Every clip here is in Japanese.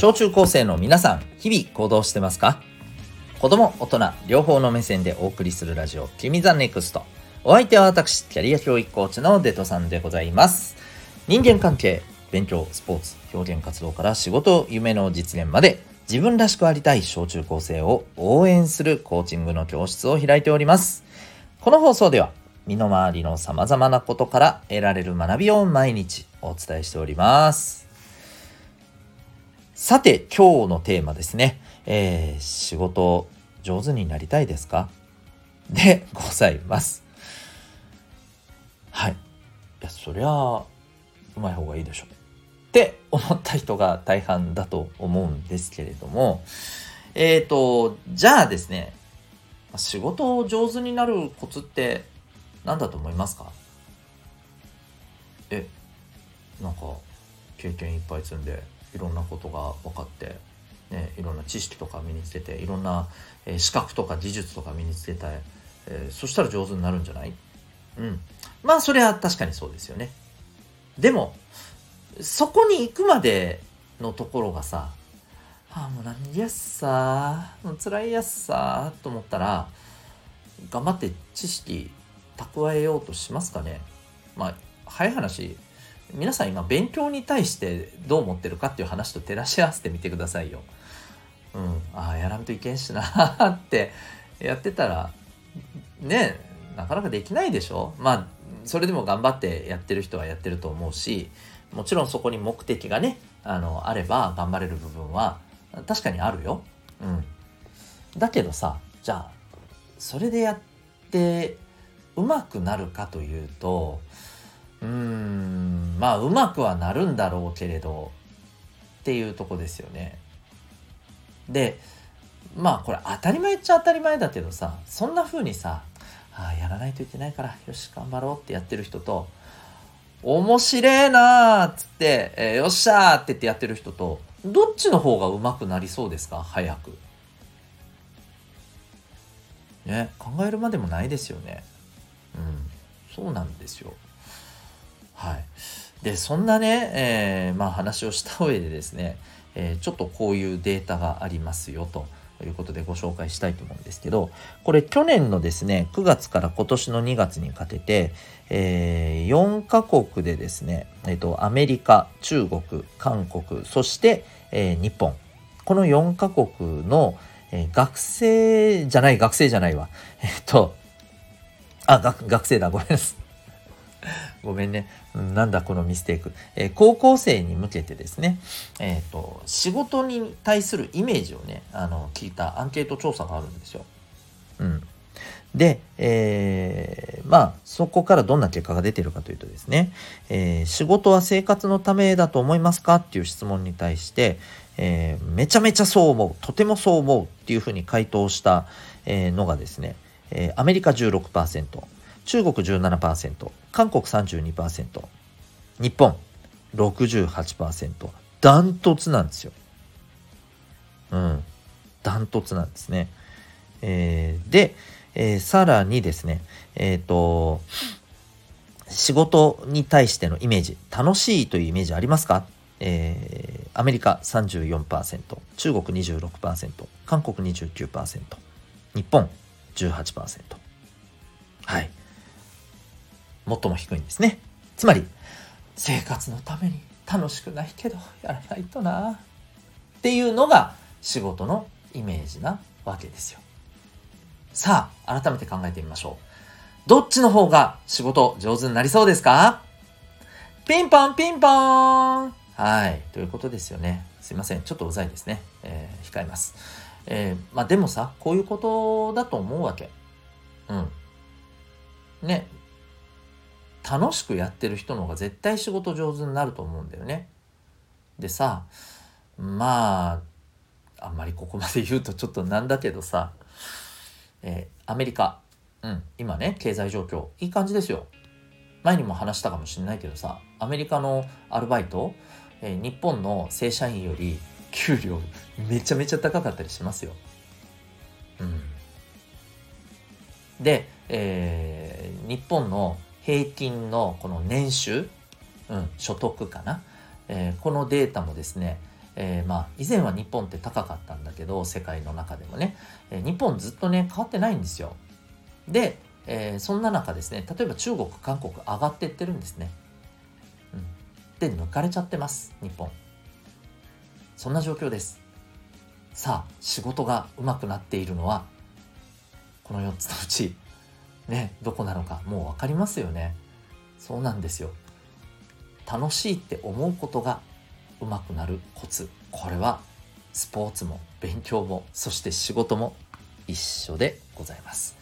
小中高生の皆さん、日々行動してますか？子供、大人、両方の目線でお送りするラジオ、君ザネクスト。お相手は私、キャリア教育コーチのデトさんでございます。人間関係、勉強、スポーツ、表現活動から仕事、夢の実現まで、自分らしくありたい小中高生を応援するコーチングの教室を開いております。この放送では、身の回りの様々なことから得られる学びを毎日お伝えしております。さて、今日のテーマですね。えー、仕事上手になりたいですか？でございます。はい。いや、そりゃ、うまい方がいいでしょ。って思った人が大半だと思うんですけれども、えっ、ー、と、じゃあですね、仕事を上手になるコツって何だと思いますか？え、なんか経験いっぱい積んでいろんなことが分かって、ね、いろんな知識とか身につけていろんな、えー、資格とか技術とか身につけたい、えー、そしたら上手になるんじゃない？うん。まあそれは確かにそうですよね。でもそこに行くまでのところがさあもう何やっさもう辛いやっさと思ったら頑張って知識蓄えようとしますかね。まあ早い話皆さん今勉強に対してどう思ってるかっていう話と照らし合わせてみてくださいよ。うん、ああやらんといけんしなってやってたらねなかなかできないでしょ？まあそれでも頑張ってやってる人はやってると思うしもちろんそこに目的がねあのあれば頑張れる部分は確かにあるよ。うん、だけどさじゃあそれでやってうまくなるかというとうーんまあうまくはなるんだろうけれどっていうとこですよね。でまあこれ当たり前っちゃ当たり前だけどさそんな風にさあやらないといけないからよし頑張ろうってやってる人と面白えなーっつって、えー、よっしゃーって言ってやってる人とどっちの方がうまくなりそうですか？早く。ね考えるまでもないですよね。うんそうなんですよ。はい。で、そんなね、えー、まあ話をした上でですね、えー、ちょっとこういうデータがありますよと。いうことでご紹介したいと思うんですけど、これ去年のですね、9月から今年の2月にかけて、えー、4カ国でですね、えっ、ー、と、アメリカ、中国、韓国、そして、えー、日本。この4カ国の、えー、学生じゃない、学生じゃないわ。えっ、と、あ、学生だ、ごめんなさい。ごめんね。なんだこのミステイク。えー、高校生に向けてですね、えっ、ー、と、仕事に対するイメージをね、あの、聞いたアンケート調査があるんですよ。うん。で、えー、まあ、そこからどんな結果が出てるかというとですね、えー、仕事は生活のためだと思いますかっていう質問に対して、えー、めちゃめちゃそう思う、とてもそう思うっていうふうに回答した、えのがですね、えアメリカ16%、中国17%、韓国32%、日本68%、ダントツなんですよ。うん。ダントツなんですね。えー、で、えー、さらにですね、えっ、ー、と、仕事に対してのイメージ、楽しいというイメージありますか？えー、アメリカ34%、中国26%、韓国29%、日本18%。はい。最も低いんですね。つまり、生活のために楽しくないけどやらないとなっていうのが仕事のイメージなわけですよ。さあ、改めて考えてみましょう。どっちの方が仕事上手になりそうですか？ピンポンピンポーンはい。ということですよね。すいません。ちょっとうざいですね。えー、控えます。えー、まあでもさ、こういうことだと思うわけ。うん。ね、楽しくやってる人の方が絶対仕事上手になると思うんだよね。でさまああんまりここまで言うとちょっとなんだけどさ、えー、アメリカ、うん、今ね経済状況いい感じですよ。前にも話したかもしれないけどさアメリカのアルバイト、えー、日本の正社員より給料めちゃめちゃ高かったりしますよ。うん、で、えー、日本の平均のこの年収、うん、所得かな、えー、このデータもですね、えー、まあ以前は日本って高かったんだけど世界の中でもね、えー、日本ずっとね変わってないんですよ。で、えー、そんな中ですね例えば中国韓国上がっていってるんですね、うん、で抜かれちゃってます日本。そんな状況です。さあ仕事がうまくなっているのはこの4つのうちねどこなのかもう分かりますよね。そうなんですよ。楽しいって思うことがうまくなるコツ。これはスポーツも勉強もそして仕事も一緒でございます。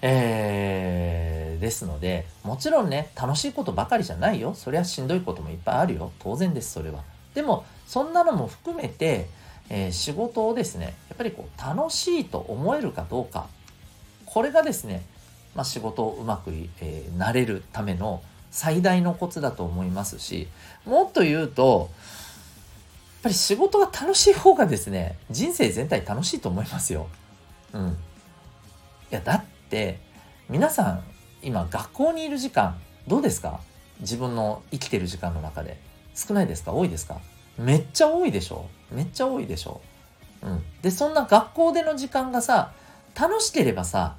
えー、ですのでもちろんね楽しいことばかりじゃないよ。そりゃしんどいこともいっぱいあるよ。当然ですそれは。でもそんなのも含めて、えー、仕事をですねやっぱりこう楽しいと思えるかどうか。これがですね、まあ、仕事をうまく、えー、なれるための最大のコツだと思いますしもっと言うとやっぱり仕事が楽しい方がですね人生全体楽しいと思いますよ。うん。いやだって皆さん今学校にいる時間どうですか？自分の生きてる時間の中で少ないですか？多いですか？めっちゃ多いでしょ？めっちゃ多いでしょ？うん。でそんな学校での時間がさ楽しければさ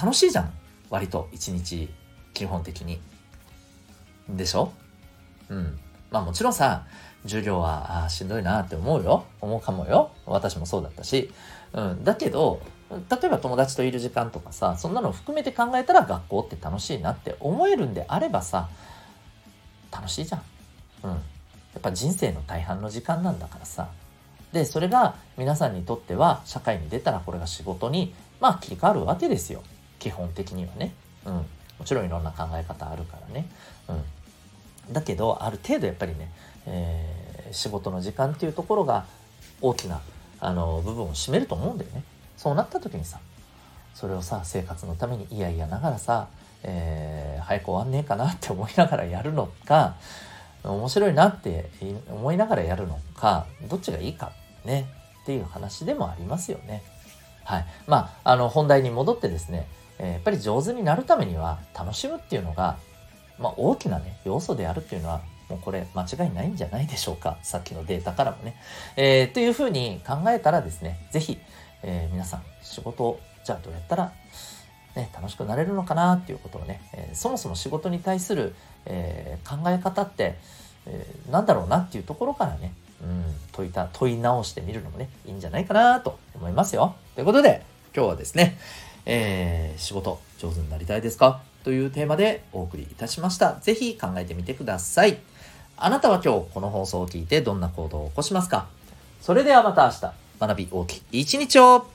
楽しいじゃん割と一日基本的に。でしょ？うん。まあもちろんさ、授業はあしんどいなって思うよ。思うかもよ。私もそうだったし。うん。だけど、例えば友達といる時間とかさ、そんなの含めて考えたら学校って楽しいなって思えるんであればさ、楽しいじゃん。うん。やっぱ人生の大半の時間なんだからさ。で、それが皆さんにとっては社会に出たらこれが仕事に、まあ切り替わるわけですよ。基本的にはね。うん。もちろんいろんな考え方あるからね。うん、だけどある程度やっぱりね、えー、仕事の時間っていうところが大きなあの部分を占めると思うんだよね。そうなった時にさそれをさ生活のためにいやいやながらさ、えー、早く終わんねえかなって思いながらやるのか面白いなって思いながらやるのかどっちがいいかねっていう話でもありますよね。はい。まあ、あの本題に戻ってですね、え、やっぱり上手になるためには楽しむっていうのが、まあ、大きなね要素であるっていうのはもうこれ間違いないんじゃないでしょうか さっきのデータからもね。えー、というふうに考えたらですね是非、えー、皆さん仕事をじゃあどうやったらね、楽しくなれるのかなっていうことをね、えー、そもそも仕事に対する、え、考え方って、えー、なんだろうなっていうところからね、うん、問いた問い直してみるのもねいいんじゃないかなと思いますよ。ということで今日はですね、えー、仕事上手になりたいですか？というテーマでお送りいたしました。ぜひ考えてみてください。あなたは今日この放送を聞いてどんな行動を起こしますか？それではまた明日、学び大きい一日を